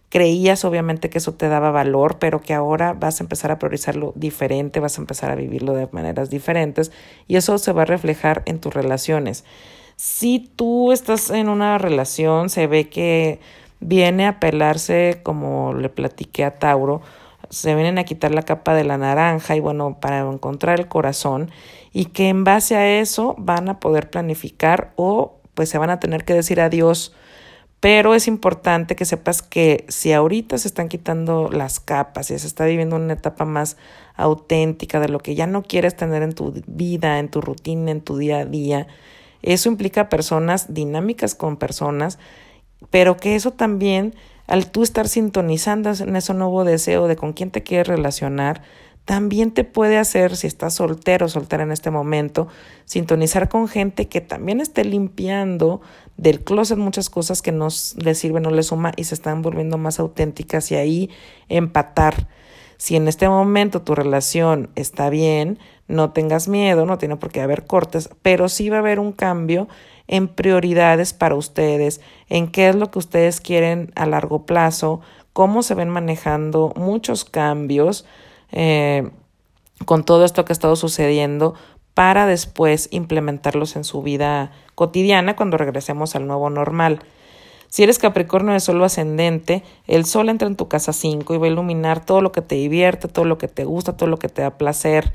creías obviamente que eso te daba valor, pero que ahora vas a empezar a priorizarlo diferente, vas a empezar a vivirlo de maneras diferentes y eso se va a reflejar en tus relaciones. Si tú estás en una relación, se ve que viene a pelarse, como le platiqué a Tauro, se vienen a quitar la capa de la naranja y bueno, para encontrar el corazón y que en base a eso van a poder planificar o pues se van a tener que decir adiós. Pero es importante que sepas que si ahorita se están quitando las capas y se está viviendo una etapa más auténtica de lo que ya no quieres tener en tu vida, en tu rutina, en tu día a día, eso implica personas dinámicas con personas, pero que eso también al tú estar sintonizando en ese nuevo deseo de con quién te quieres relacionar, también te puede hacer, si estás soltero o soltera en este momento, sintonizar con gente que también esté limpiando del closet muchas cosas que no le sirven, no le suma y se están volviendo más auténticas y ahí empatar. Si en este momento tu relación está bien, no tengas miedo, no tiene por qué haber cortes, pero sí va a haber un cambio en prioridades para ustedes, en qué es lo que ustedes quieren a largo plazo, cómo se ven manejando muchos cambios eh, con todo esto que ha estado sucediendo para después implementarlos en su vida cotidiana cuando regresemos al nuevo normal. Si eres Capricornio de solo ascendente, el sol entra en tu casa 5 y va a iluminar todo lo que te divierte, todo lo que te gusta, todo lo que te da placer.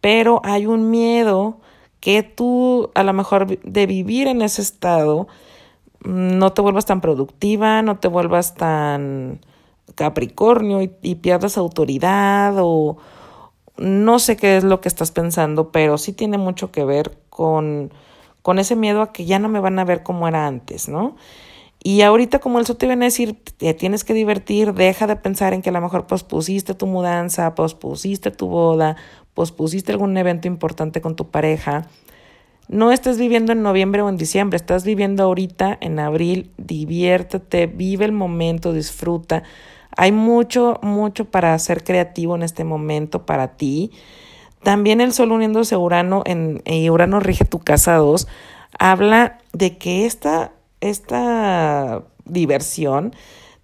Pero hay un miedo que tú a lo mejor de vivir en ese estado no te vuelvas tan productiva, no te vuelvas tan Capricornio y, y pierdas autoridad o no sé qué es lo que estás pensando, pero sí tiene mucho que ver con, con ese miedo a que ya no me van a ver como era antes, ¿no? Y ahorita como el sol te viene a decir, te tienes que divertir, deja de pensar en que a lo mejor pospusiste tu mudanza, pospusiste tu boda, pospusiste algún evento importante con tu pareja. No estés viviendo en noviembre o en diciembre, estás viviendo ahorita en abril, diviértete, vive el momento, disfruta. Hay mucho, mucho para ser creativo en este momento para ti. También el sol uniéndose a Urano en, y Urano rige tu casa 2, habla de que esta esta diversión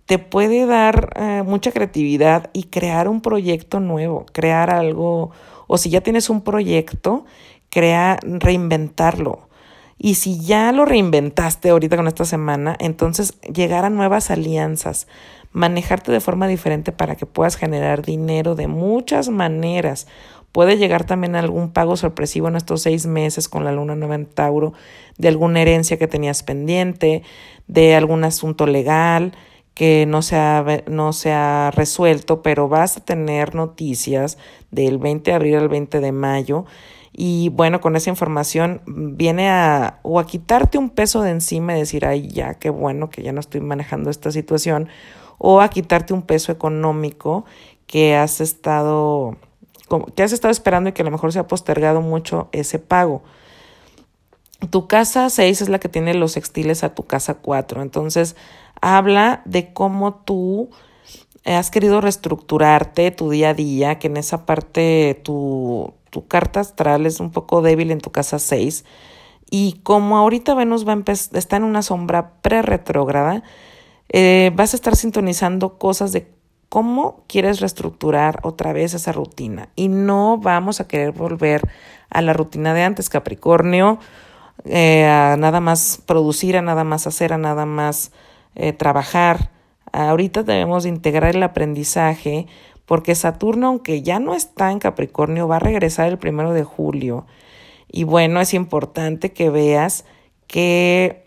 te puede dar eh, mucha creatividad y crear un proyecto nuevo, crear algo, o si ya tienes un proyecto, crea, reinventarlo. Y si ya lo reinventaste ahorita con esta semana, entonces llegar a nuevas alianzas, manejarte de forma diferente para que puedas generar dinero de muchas maneras. Puede llegar también algún pago sorpresivo en estos seis meses con la luna nueva en Tauro, de alguna herencia que tenías pendiente, de algún asunto legal que no se ha, no se ha resuelto, pero vas a tener noticias del 20 de abril al 20 de mayo. Y bueno, con esa información viene a o a quitarte un peso de encima y decir, ay, ya, qué bueno que ya no estoy manejando esta situación, o a quitarte un peso económico que has estado que has estado esperando y que a lo mejor se ha postergado mucho ese pago. Tu casa 6 es la que tiene los textiles a tu casa 4. Entonces, habla de cómo tú has querido reestructurarte tu día a día, que en esa parte tu, tu carta astral es un poco débil en tu casa 6. Y como ahorita Venus va a está en una sombra pre-retrógrada, eh, vas a estar sintonizando cosas de cómo quieres reestructurar otra vez esa rutina. Y no vamos a querer volver a la rutina de antes, Capricornio, eh, a nada más producir, a nada más hacer, a nada más eh, trabajar. Ahorita debemos integrar el aprendizaje porque Saturno, aunque ya no está en Capricornio, va a regresar el primero de julio. Y bueno, es importante que veas que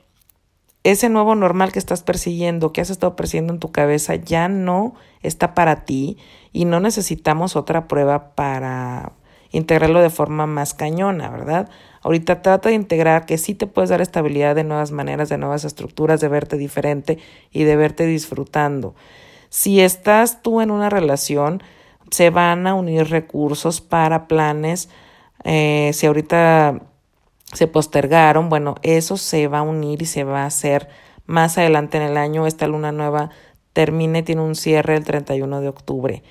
ese nuevo normal que estás persiguiendo, que has estado persiguiendo en tu cabeza, ya no está para ti y no necesitamos otra prueba para integrarlo de forma más cañona, ¿verdad? Ahorita trata de integrar que sí te puedes dar estabilidad de nuevas maneras, de nuevas estructuras, de verte diferente y de verte disfrutando. Si estás tú en una relación, se van a unir recursos para planes. Eh, si ahorita se postergaron, bueno, eso se va a unir y se va a hacer más adelante en el año. Esta luna nueva termina y tiene un cierre el 31 de octubre.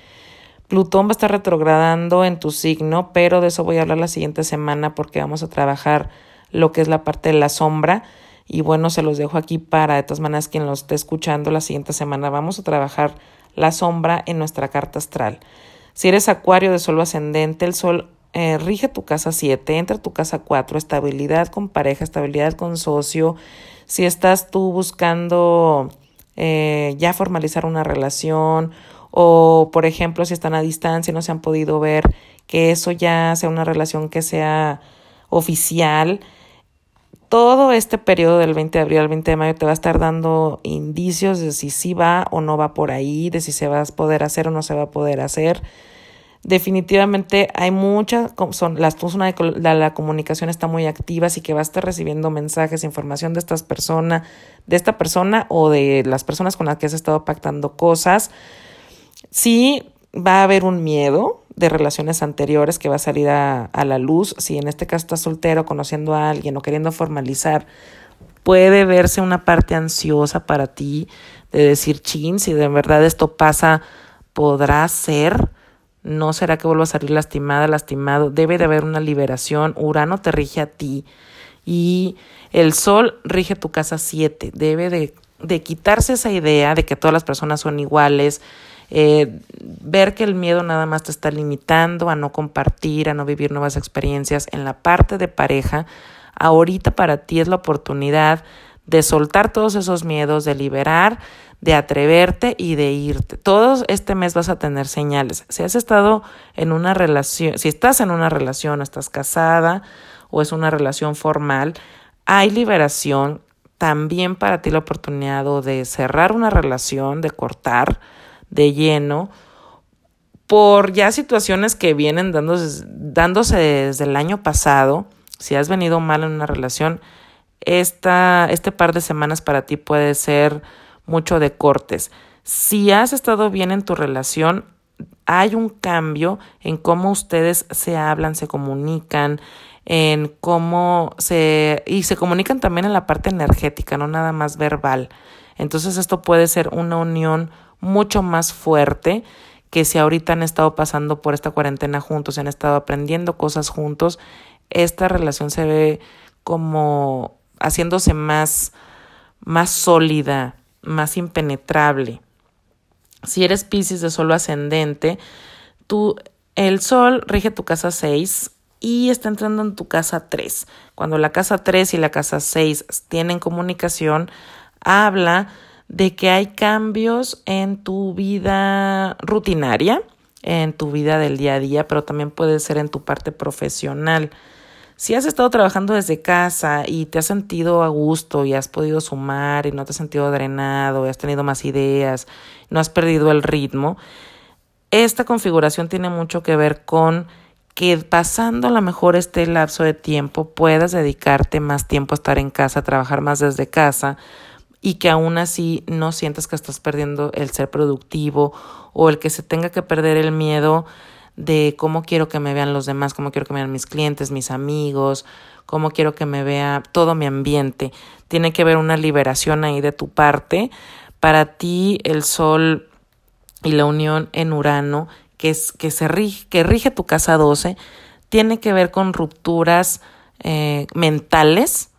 Plutón va a estar retrogradando en tu signo, pero de eso voy a hablar la siguiente semana porque vamos a trabajar lo que es la parte de la sombra. Y bueno, se los dejo aquí para, de todas maneras, quien lo esté escuchando la siguiente semana, vamos a trabajar la sombra en nuestra carta astral. Si eres acuario de sol ascendente, el sol eh, rige tu casa 7, entra tu casa 4, estabilidad con pareja, estabilidad con socio. Si estás tú buscando eh, ya formalizar una relación o, por ejemplo, si están a distancia y no se han podido ver, que eso ya sea una relación que sea oficial. Todo este periodo del 20 de abril al 20 de mayo te va a estar dando indicios de si sí va o no va por ahí, de si se va a poder hacer o no se va a poder hacer definitivamente hay muchas, son, la, la, comunicación está muy activa, así que va a estar recibiendo mensajes, información de estas personas, de esta persona o de las personas con las que has estado pactando cosas. Sí va a haber un miedo de relaciones anteriores que va a salir a, a la luz. Si en este caso estás soltero, conociendo a alguien o queriendo formalizar, puede verse una parte ansiosa para ti de decir, chin, si de verdad esto pasa, podrá ser no será que vuelva a salir lastimada, lastimado. Debe de haber una liberación. Urano te rige a ti. Y el Sol rige tu casa 7. Debe de, de, quitarse esa idea de que todas las personas son iguales. Eh, ver que el miedo nada más te está limitando a no compartir, a no vivir nuevas experiencias en la parte de pareja. Ahorita para ti es la oportunidad de soltar todos esos miedos, de liberar de atreverte y de irte. Todo este mes vas a tener señales. Si has estado en una relación, si estás en una relación, estás casada o es una relación formal, hay liberación también para ti la oportunidad de cerrar una relación, de cortar de lleno por ya situaciones que vienen dándose, dándose desde el año pasado. Si has venido mal en una relación, esta, este par de semanas para ti puede ser mucho de cortes. Si has estado bien en tu relación, hay un cambio en cómo ustedes se hablan, se comunican, en cómo se... y se comunican también en la parte energética, no nada más verbal. Entonces esto puede ser una unión mucho más fuerte que si ahorita han estado pasando por esta cuarentena juntos, han estado aprendiendo cosas juntos, esta relación se ve como haciéndose más, más sólida, más impenetrable. Si eres Pisces de solo ascendente, tú, el Sol rige tu casa 6 y está entrando en tu casa 3. Cuando la casa 3 y la casa 6 tienen comunicación, habla de que hay cambios en tu vida rutinaria, en tu vida del día a día, pero también puede ser en tu parte profesional. Si has estado trabajando desde casa y te has sentido a gusto y has podido sumar y no te has sentido drenado y has tenido más ideas, no has perdido el ritmo, esta configuración tiene mucho que ver con que pasando a lo mejor este lapso de tiempo puedas dedicarte más tiempo a estar en casa, a trabajar más desde casa y que aún así no sientas que estás perdiendo el ser productivo o el que se tenga que perder el miedo de cómo quiero que me vean los demás, cómo quiero que me vean mis clientes, mis amigos, cómo quiero que me vea todo mi ambiente. Tiene que haber una liberación ahí de tu parte. Para ti el sol y la unión en Urano, que, es, que, se rige, que rige tu casa 12, tiene que ver con rupturas eh, mentales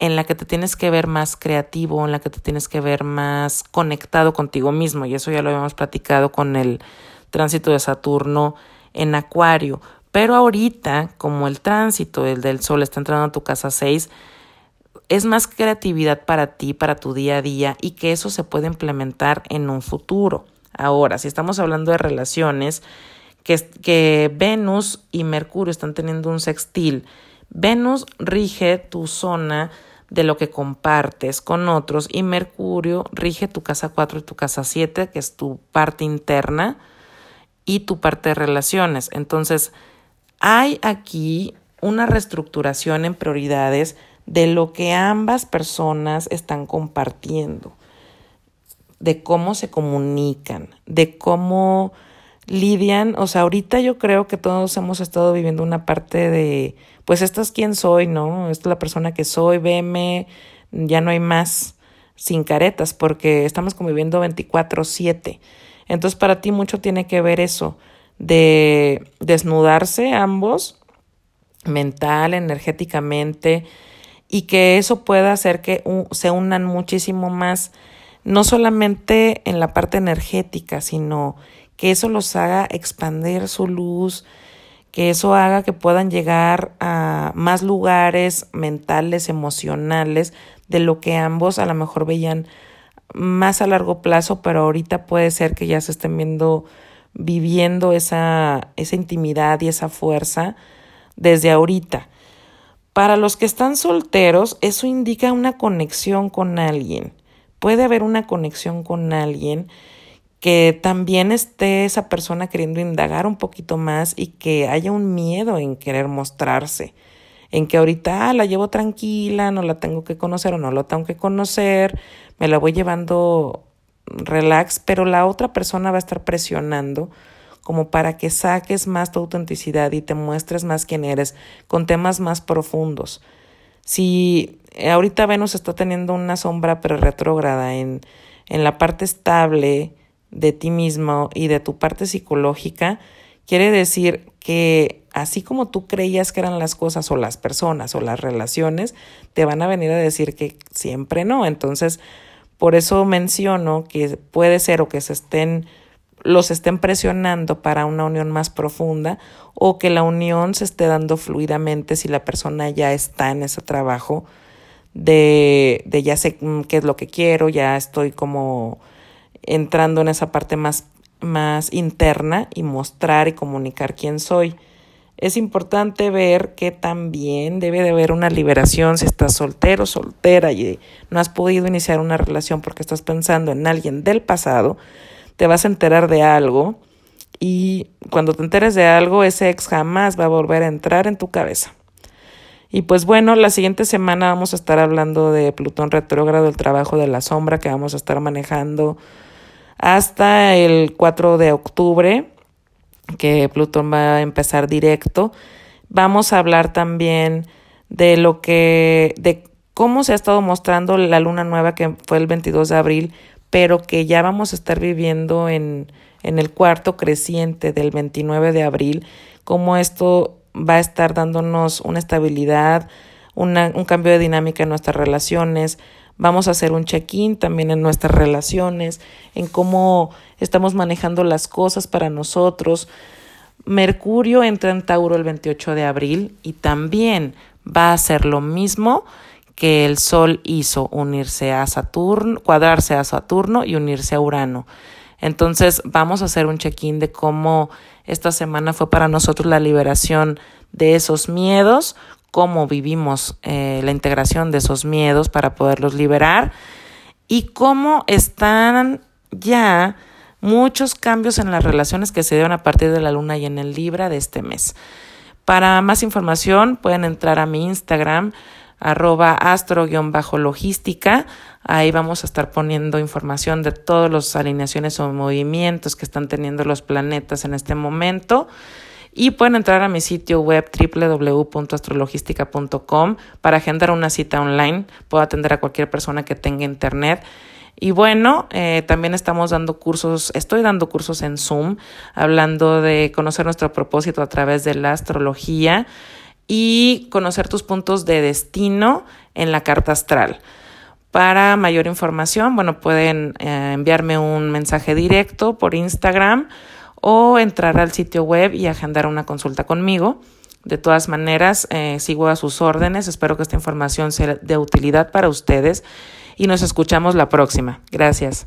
en la que te tienes que ver más creativo, en la que te tienes que ver más conectado contigo mismo. Y eso ya lo habíamos platicado con el tránsito de Saturno en Acuario. Pero ahorita, como el tránsito el del Sol está entrando a tu casa 6, es más creatividad para ti, para tu día a día y que eso se puede implementar en un futuro. Ahora, si estamos hablando de relaciones, que, que Venus y Mercurio están teniendo un sextil, Venus rige tu zona de lo que compartes con otros y Mercurio rige tu casa 4 y tu casa 7, que es tu parte interna y tu parte de relaciones. Entonces, hay aquí una reestructuración en prioridades de lo que ambas personas están compartiendo, de cómo se comunican, de cómo lidian. O sea, ahorita yo creo que todos hemos estado viviendo una parte de, pues esta es quién soy, ¿no? Esta es la persona que soy, veme, ya no hay más sin caretas, porque estamos conviviendo 24/7. Entonces para ti mucho tiene que ver eso, de desnudarse ambos, mental, energéticamente, y que eso pueda hacer que se unan muchísimo más, no solamente en la parte energética, sino que eso los haga expandir su luz, que eso haga que puedan llegar a más lugares mentales, emocionales, de lo que ambos a lo mejor veían más a largo plazo, pero ahorita puede ser que ya se estén viendo, viviendo esa, esa intimidad y esa fuerza desde ahorita. Para los que están solteros, eso indica una conexión con alguien. Puede haber una conexión con alguien que también esté esa persona queriendo indagar un poquito más y que haya un miedo en querer mostrarse, en que ahorita ah, la llevo tranquila, no la tengo que conocer o no la tengo que conocer, me la voy llevando relax, pero la otra persona va a estar presionando como para que saques más tu autenticidad y te muestres más quién eres con temas más profundos. Si ahorita Venus está teniendo una sombra pero retrógrada en, en la parte estable de ti mismo y de tu parte psicológica, quiere decir que así como tú creías que eran las cosas o las personas o las relaciones, te van a venir a decir que siempre no. Entonces, por eso menciono que puede ser o que se estén los estén presionando para una unión más profunda o que la unión se esté dando fluidamente si la persona ya está en ese trabajo de, de ya sé qué es lo que quiero, ya estoy como entrando en esa parte más, más interna y mostrar y comunicar quién soy. Es importante ver que también debe de haber una liberación si estás soltero, soltera y no has podido iniciar una relación porque estás pensando en alguien del pasado te vas a enterar de algo y cuando te enteres de algo, ese ex jamás va a volver a entrar en tu cabeza. Y pues bueno, la siguiente semana vamos a estar hablando de Plutón retrógrado, el trabajo de la sombra que vamos a estar manejando hasta el 4 de octubre, que Plutón va a empezar directo. Vamos a hablar también de lo que, de cómo se ha estado mostrando la luna nueva que fue el 22 de abril pero que ya vamos a estar viviendo en, en el cuarto creciente del 29 de abril, cómo esto va a estar dándonos una estabilidad, una, un cambio de dinámica en nuestras relaciones. Vamos a hacer un check-in también en nuestras relaciones, en cómo estamos manejando las cosas para nosotros. Mercurio entra en Tauro el 28 de abril y también va a hacer lo mismo que el Sol hizo unirse a Saturno, cuadrarse a Saturno y unirse a Urano. Entonces vamos a hacer un check-in de cómo esta semana fue para nosotros la liberación de esos miedos, cómo vivimos eh, la integración de esos miedos para poderlos liberar y cómo están ya muchos cambios en las relaciones que se dieron a partir de la luna y en el Libra de este mes. Para más información pueden entrar a mi Instagram arroba astro-logística. Ahí vamos a estar poniendo información de todas las alineaciones o movimientos que están teniendo los planetas en este momento. Y pueden entrar a mi sitio web www.astrologística.com para agendar una cita online. Puedo atender a cualquier persona que tenga internet. Y bueno, eh, también estamos dando cursos, estoy dando cursos en Zoom, hablando de conocer nuestro propósito a través de la astrología y conocer tus puntos de destino en la carta astral. Para mayor información, bueno, pueden eh, enviarme un mensaje directo por Instagram o entrar al sitio web y agendar una consulta conmigo. De todas maneras, eh, sigo a sus órdenes. Espero que esta información sea de utilidad para ustedes y nos escuchamos la próxima. Gracias.